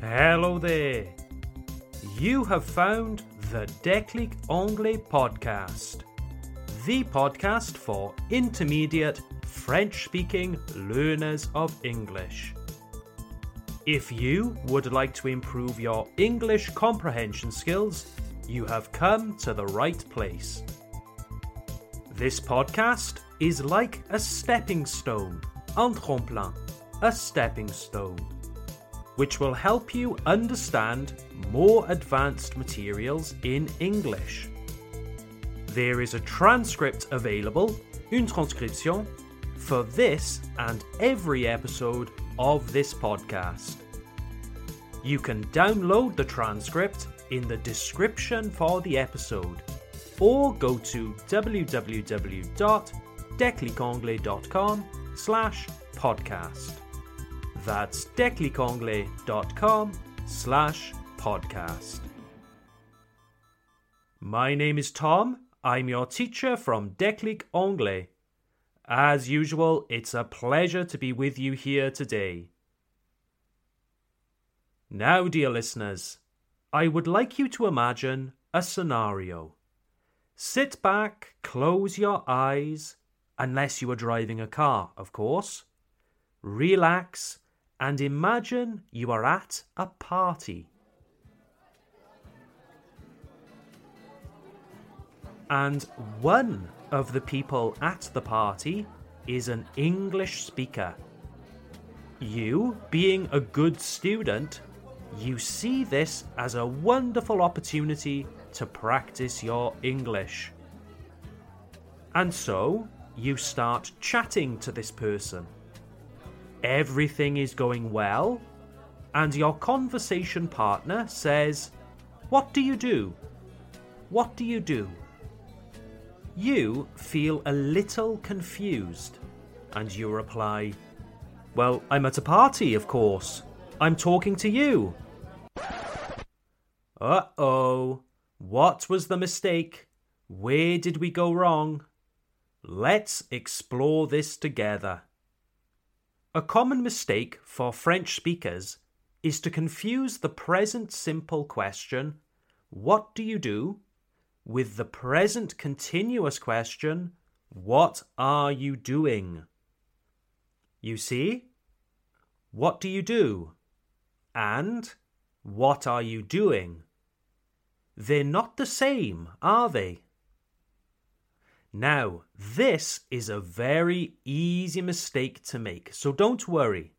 Hello there. You have found the Déclic Anglais podcast, the podcast for intermediate French speaking learners of English. If you would like to improve your English comprehension skills, you have come to the right place. This podcast is like a stepping stone, un tremplin, a stepping stone, which will help you understand more advanced materials in English. There is a transcript available, une transcription, for this and every episode of this podcast. You can download the transcript in the description for the episode or go to www.declicanglais.com slash podcast. That's declicanglais.com slash podcast. My name is Tom. I'm your teacher from Déclic Anglais. As usual, it's a pleasure to be with you here today. Now, dear listeners, I would like you to imagine a scenario. Sit back, close your eyes, unless you are driving a car, of course. Relax and imagine you are at a party. And one of the people at the party is an English speaker. You, being a good student, you see this as a wonderful opportunity to practice your English. And so you start chatting to this person. Everything is going well, and your conversation partner says, What do you do? What do you do? You feel a little confused, and you reply, Well, I'm at a party, of course. I'm talking to you. Uh oh. What was the mistake? Where did we go wrong? Let's explore this together. A common mistake for French speakers is to confuse the present simple question, What do you do? with the present continuous question, What are you doing? You see? What do you do? And what are you doing? They're not the same, are they? Now, this is a very easy mistake to make, so don't worry.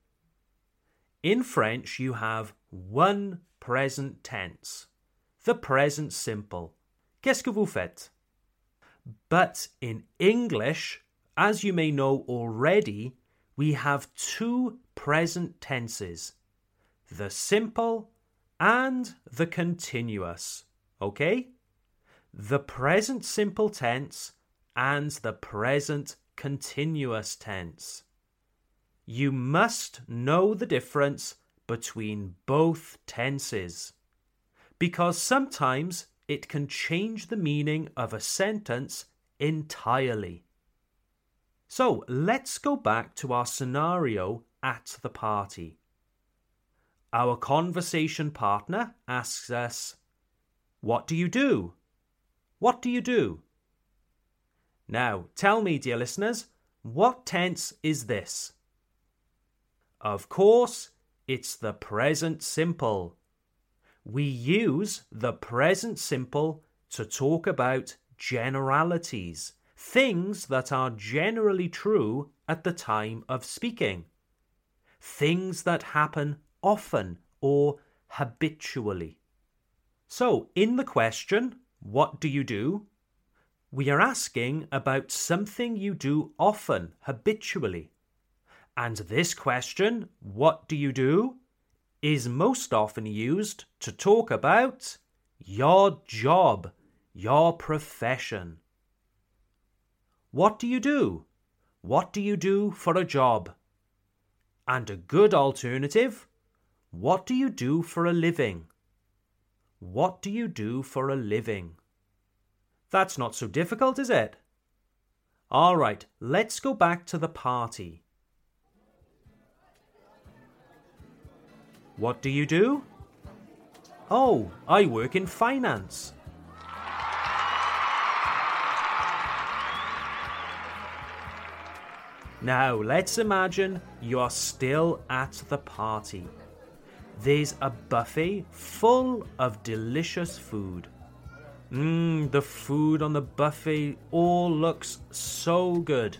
In French, you have one present tense, the present simple. Qu'est-ce que vous faites? But in English, as you may know already, we have two present tenses the simple and the continuous. Okay? The present simple tense and the present continuous tense. You must know the difference between both tenses because sometimes it can change the meaning of a sentence entirely. So let's go back to our scenario at the party. Our conversation partner asks us, What do you do? What do you do? Now, tell me, dear listeners, what tense is this? Of course, it's the present simple. We use the present simple to talk about generalities, things that are generally true at the time of speaking, things that happen often or habitually. So, in the question, What do you do? We are asking about something you do often, habitually. And this question, What do you do? is most often used to talk about your job, your profession. What do you do? What do you do for a job? And a good alternative what do you do for a living? What do you do for a living? That's not so difficult, is it? All right, let's go back to the party. What do you do? Oh, I work in finance. Now, let's imagine you're still at the party. There's a buffet full of delicious food. Mmm, the food on the buffet all looks so good,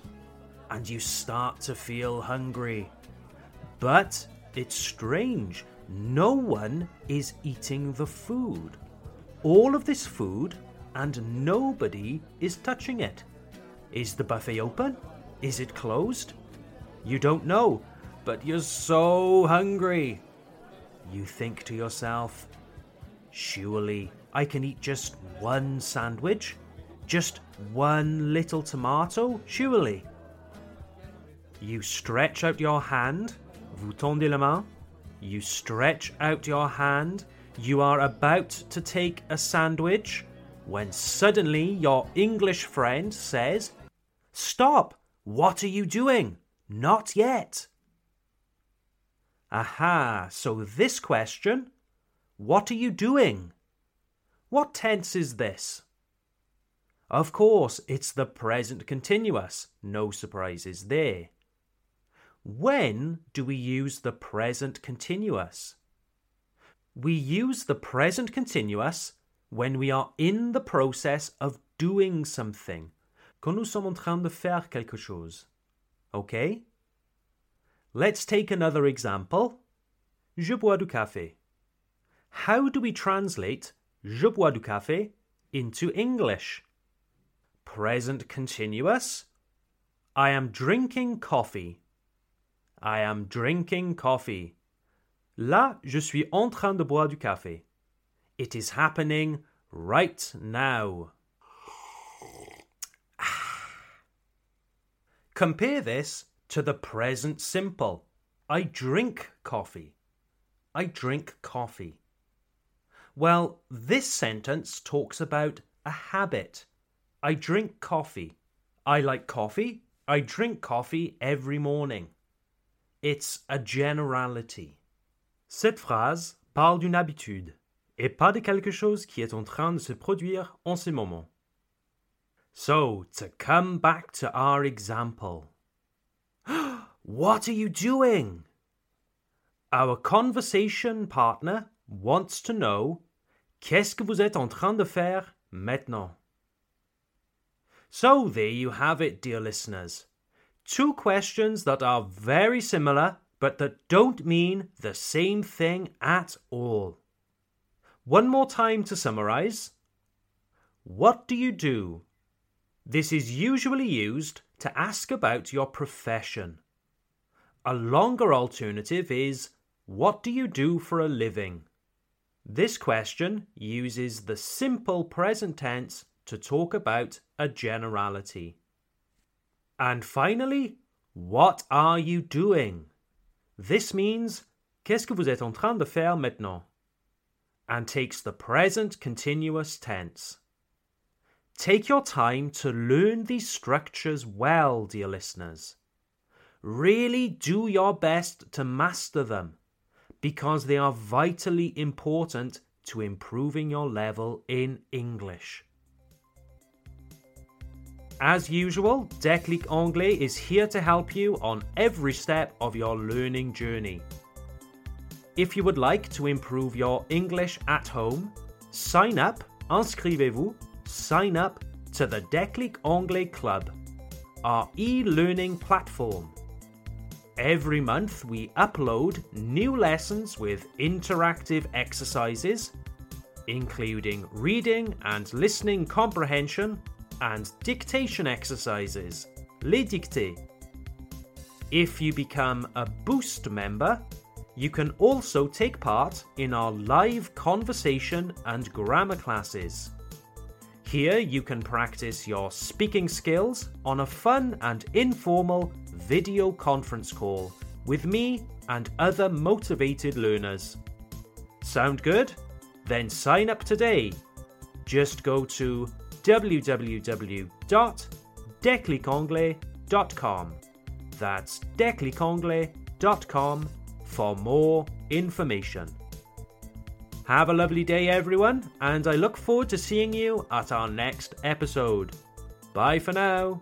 and you start to feel hungry. But it's strange, no one is eating the food. All of this food, and nobody is touching it. Is the buffet open? Is it closed? You don't know, but you're so hungry. You think to yourself, surely I can eat just one sandwich? Just one little tomato? Surely. You stretch out your hand, vous tendez la main. You stretch out your hand. You are about to take a sandwich when suddenly your English friend says, Stop! What are you doing? Not yet. Aha, so this question, what are you doing? What tense is this? Of course, it's the present continuous. No surprises there. When do we use the present continuous? We use the present continuous when we are in the process of doing something quand nous sommes en train de faire quelque chose. Okay? Let's take another example. Je bois du café. How do we translate je bois du café into English? Present continuous. I am drinking coffee. I am drinking coffee. Là, je suis en train de boire du café. It is happening right now. Ah. Compare this to the present simple. I drink coffee. I drink coffee. Well, this sentence talks about a habit. I drink coffee. I like coffee. I drink coffee every morning. It's a generality. Cette phrase parle d'une habitude et pas de quelque chose qui est en train de se produire en ce moment. So, to come back to our example. what are you doing? Our conversation partner wants to know Qu'est-ce que vous êtes en train de faire maintenant? So, there you have it, dear listeners. Two questions that are very similar but that don't mean the same thing at all. One more time to summarize. What do you do this is usually used to ask about your profession. A longer alternative is What do you do for a living? This question uses the simple present tense to talk about a generality. And finally, what are you doing? This means Qu'est-ce que vous êtes en train de faire maintenant? And takes the present continuous tense. Take your time to learn these structures well, dear listeners. Really do your best to master them because they are vitally important to improving your level in English. As usual, Déclic Anglais is here to help you on every step of your learning journey. If you would like to improve your English at home, sign up, inscrivez-vous sign up to the Déclic Anglais Club, our e learning platform. Every month, we upload new lessons with interactive exercises, including reading and listening comprehension and dictation exercises, les dictées. If you become a Boost member, you can also take part in our live conversation and grammar classes. Here you can practice your speaking skills on a fun and informal video conference call with me and other motivated learners. Sound good? Then sign up today. Just go to www.declicanglais.com. That's declicanglais.com for more information. Have a lovely day, everyone, and I look forward to seeing you at our next episode. Bye for now.